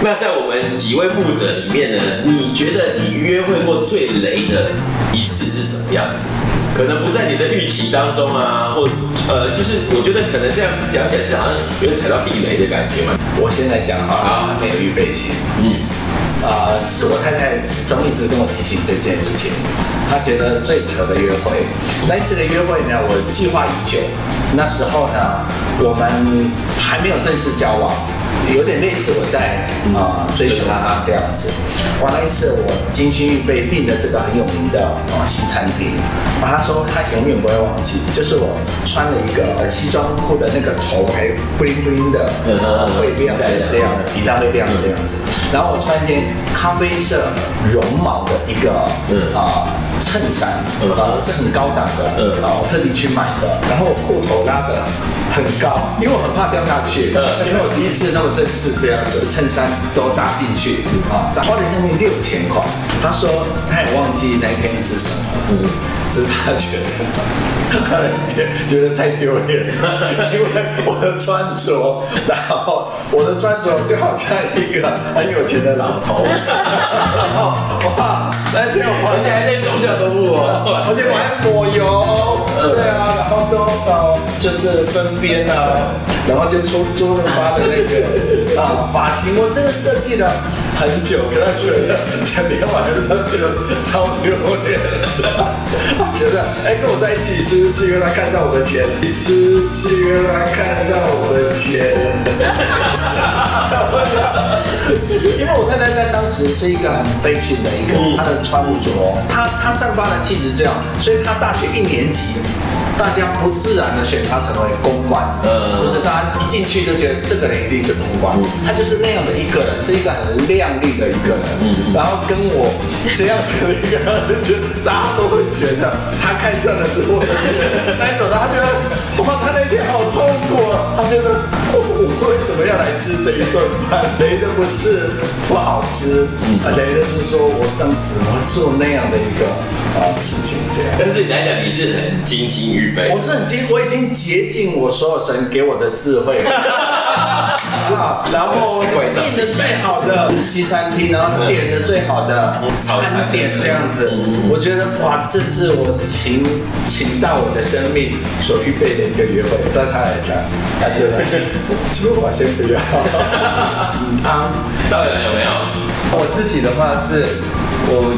那在我们几位牧者里面呢，你觉得你约会过最雷的一次是什么样子？可能不在你的预期当中啊，或呃，就是我觉得可能这样讲起来是好像有点踩到地雷的感觉嘛。我现在讲啊，没有预备心。嗯，啊、是我太太始终一直跟我提醒这件事情。她觉得最扯的约会，那一次的约会呢，我计划已久。那时候呢，我们还没有正式交往。有点类似我在啊、呃、追求他这样子，哇！那一次我精心预备订了这个很有名的啊、呃、西餐厅，啊，他说他永远不会忘记，就是我穿了一个西装裤的那个头还 bling bling 的，呃，会亮的这样的皮带会亮的这样子，然后我穿一件咖啡色绒毛的一个啊衬衫，呃，是很高档的，啊，我特地去买的，然后我裤头拉的很高，因为我很怕掉下去，因为我第一次那么。正式这样子，衬衫都扎进去啊，花了将近六千块。他说他也忘记那天吃什么，嗯，只是他觉得，他觉得太丢脸了，因为我的穿着，然后我的穿着就好像一个很有钱的老头，然后哇，而且还在走小动物哦，而且我还抹油，对啊，都到就是分边啊，然后就出周润发的那个。啊，发型我真的设计了很久，可他觉得前天晚上觉得超丢脸，觉得哎、欸，跟我在一起是不是因为他看到我的钱？是不是因为他看到我的钱？因为我太太在当时是一个很 fashion 的一个，她的穿着，她她散发的气质这样，所以她大学一年级。大家不自然的选他成为公关，嗯，就是大家一进去就觉得这个人一定是公关，他就是那样的一个人，是一个很靓丽的一个人，嗯，然后跟我这样子的一个人，觉得大家都会觉得他看上的是我的钱，带走的，他觉得哇，他那天好痛苦啊，他觉得我为什么要来吃这一顿饭？雷的不是不好吃，嗯，雷的是说我当时怎么做那样的一个啊事情这样。但是你来讲，你是很精心预备。我是很精，我已经竭尽我所有神给我的智慧了，然后订的最好的西餐厅，然后点的最好的餐点这样子，我觉得哇，这是我请请到我的生命所预备的一个约会，在他来讲，他觉得，其实我先不要，汤到底有没有？我自己的话是，我。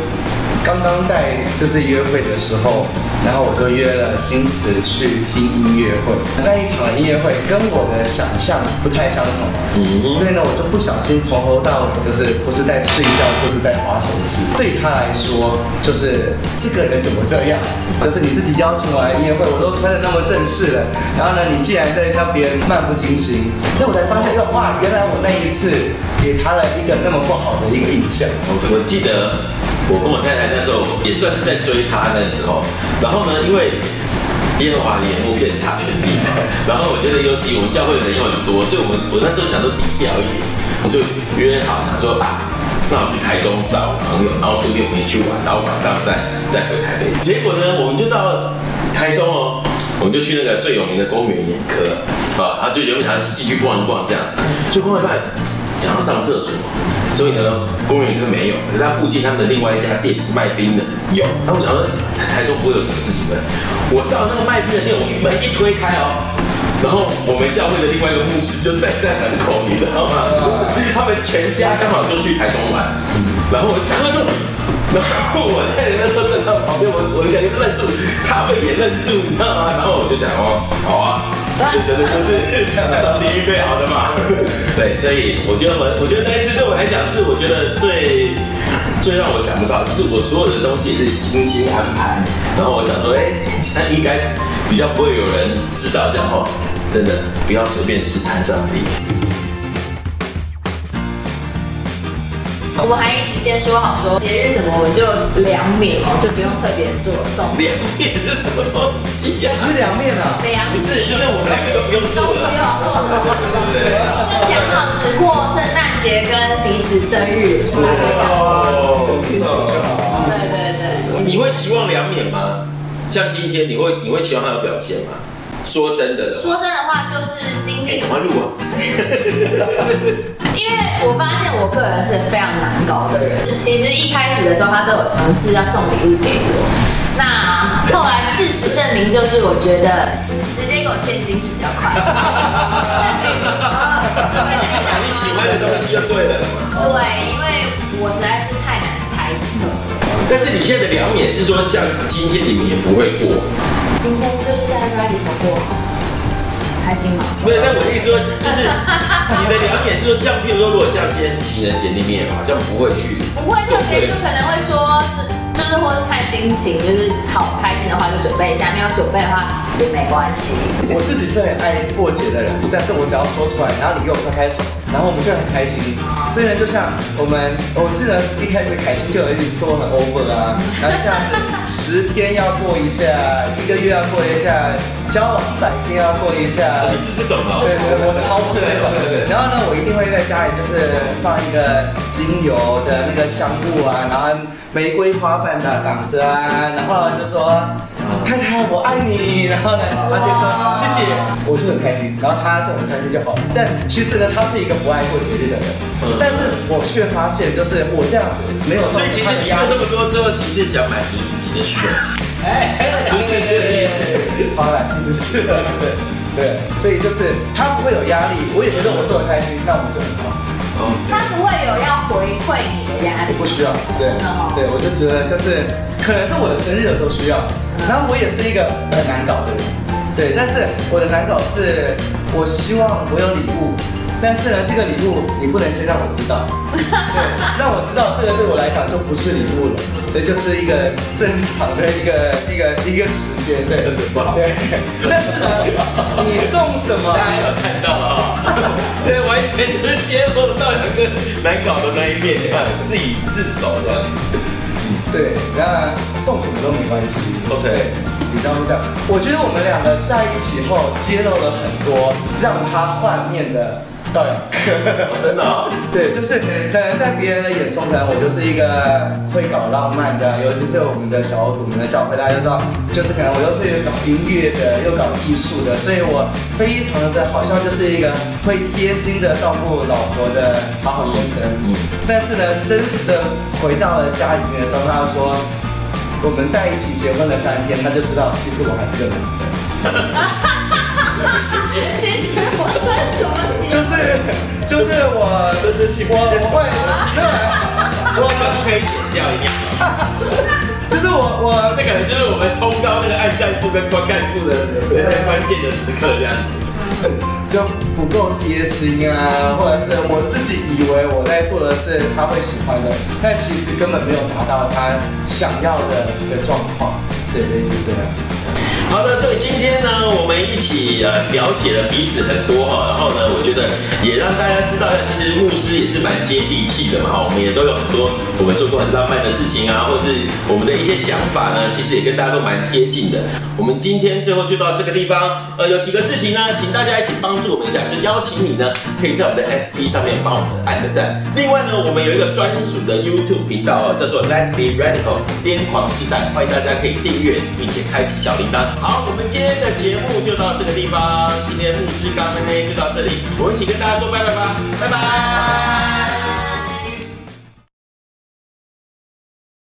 刚刚在就是约会的时候，然后我就约了新词去听音乐会。那一场音乐会跟我的想象不太相同，嗯，所以呢，我就不小心从头到尾就是不是在睡觉，就是在滑手机。对他来说，就是这个人怎么这样？就是你自己邀请我来音乐会，我都穿的那么正式了，然后呢，你竟然在让别人漫不经心，所以我才发现，哇，原来我那一次给他了一个那么不好的一个印象。我记得。我跟我太太那时候也算是在追她那时候，然后呢，因为耶和华的眼目遍察全地，然后我觉得尤其我们教会的人又很多，所以我们我那时候想说低调一点，我就约好想说啊，那我去台中找朋友，然后顺便我们也去玩，然后晚上再再回台北。结果呢，我们就到台中哦，我们就去那个最有名的公园眼科啊，他就有点像是继续逛一逛这样子，就逛一半想要上厕所。所以呢，公园就没有，可是他附近他们的另外一家店卖冰的有。那我想说，台中不会有什么事情的。我到那个卖冰的店，我门一推开哦，然后我们教会的另外一个牧师就站在门口，你知道吗？他们全家刚好就去台中玩，然后我赶快就，然后我在那时候站在旁边，我我感觉愣住，他们也愣住，你知道吗？然后我就讲哦，好啊。就真的就是 上帝预备好的嘛，对，所以我觉得我我觉得那一次对我来讲是我觉得最最让我想不到，就是我所有的东西也是精心安排，然后我想说，哎，这样应该比较不会有人知道这样哦，真的不要随便试探上帝。我们还一起先说好说节日什么，我们就凉面哦，就不用特别做送。凉面是什么东西呀？吃凉面啊？凉面。不是，就是我们两个都不用做了。都不用做了。就讲好只过圣诞节跟彼此生日。是哦。很清楚。对对对。你会期望凉面吗？像今天，你会你会期望他有表现吗？说真的。说真的话，就是今天。赶快录啊！因为我发现我个人是非常难搞的人，其实一开始的时候他都有尝试要送礼物给我，那后来事实证明就是我觉得其实直接给我现金是比较快的。你喜欢的东西就对了。对，因为我实在是太难猜测。但是你现在的两点是说，像今天你们也不会过。今天就是在 ready 过。开心吗？没有，但我的意思说，就是 你的两点是说，像譬如说，如果像今天是情人节，你们也好像不会去，不会特别，就可能会说，就是或者看心情，就是好开心的话就准备一下，没有准备的话也没关系。我自己是很爱过节的人，但是我只要说出来，然后你给我拍拍手，然后我们就很开心。虽然就像我们，我记得一开始凯欣就有一直做很 over 啊，然后像是十天要过一下，一个月要过一下。交往一百天要过一下，你是这种吗？对对，我超是那种。对对。然后呢，我一定会在家里就是放一个精油的那个香雾啊，然后玫瑰花瓣的挡着啊，然后就说太太我爱你，然后呢，他就说谢谢，我就很开心，然后他就很开心就好。但其实呢，他是一个不爱过节日的人，但是我却发现就是我这样子没有，所以其实你说这么多最后，其实想满足自己的需求。哎，不是这个意思，好了，其实是的，对对，所以就是他不会有压力，我也觉得我做的开心，那我们就很好。他不会有要回馈你的压力，不需要，对，对，我就觉得就是可能是我的生日的时候需要，然后我也是一个很难搞的人，对，但是我的难搞是，我希望我有礼物。但是呢，这个礼物你不能先让我知道，对，让我知道这个对我来讲就不是礼物了，这就是一个正常的一个一个一个时间，对，不好，对。但是呢，你送什么？大家有看到啊？对，完全就是揭露到两个难搞的那一面，这样自己自首的。对，那送什么都没关系，OK。你知道不知道？我觉得我们两个在一起后，揭露了很多让他幻灭的。导演，真的，对，就是可能在别人的眼中，可能我就是一个会搞浪漫的，尤其是我们的小组，我们的教会，大家都知道，就是可能我又是搞音乐的，又搞艺术的，所以我非常的好像就是一个会贴心的照顾老婆的好好先生。嗯，但是呢，真实的回到了家里面的时候，他说我们在一起结婚了三天，他就知道其实我还是个男的。其实我分什么节？就是就是我，就是喜欢我会，我可不可以剪掉一点？就是我我那可能就是我们冲高那个按赞数跟观看数的那个关键的时刻，这样子就不够贴心啊，或者是我自己以为我在做的是他会喜欢的，但其实根本没有达到他想要的一个状况，对，类似这样。好的，所以今天呢，我们一起呃了解了彼此很多哈，然后呢，我觉得也让大家知道一下，其实牧师也是蛮接地气的嘛哈，我们也都有很多我们做过很浪漫的事情啊，或是我们的一些想法呢，其实也跟大家都蛮贴近的。我们今天最后就到这个地方，呃，有几个事情呢，请大家一起帮助我们一下，就邀请你呢，可以在我们的 FB 上面帮我们按个赞。另外呢，我们有一个专属的 YouTube 频道，叫做 Let's Be Radical 癫狂时代，欢迎大家可以订阅并且开启小铃铛。好，我们今天的节目就到这个地方。今天牧师刚刚呢就到这里，我们一起跟大家说拜拜吧，拜拜。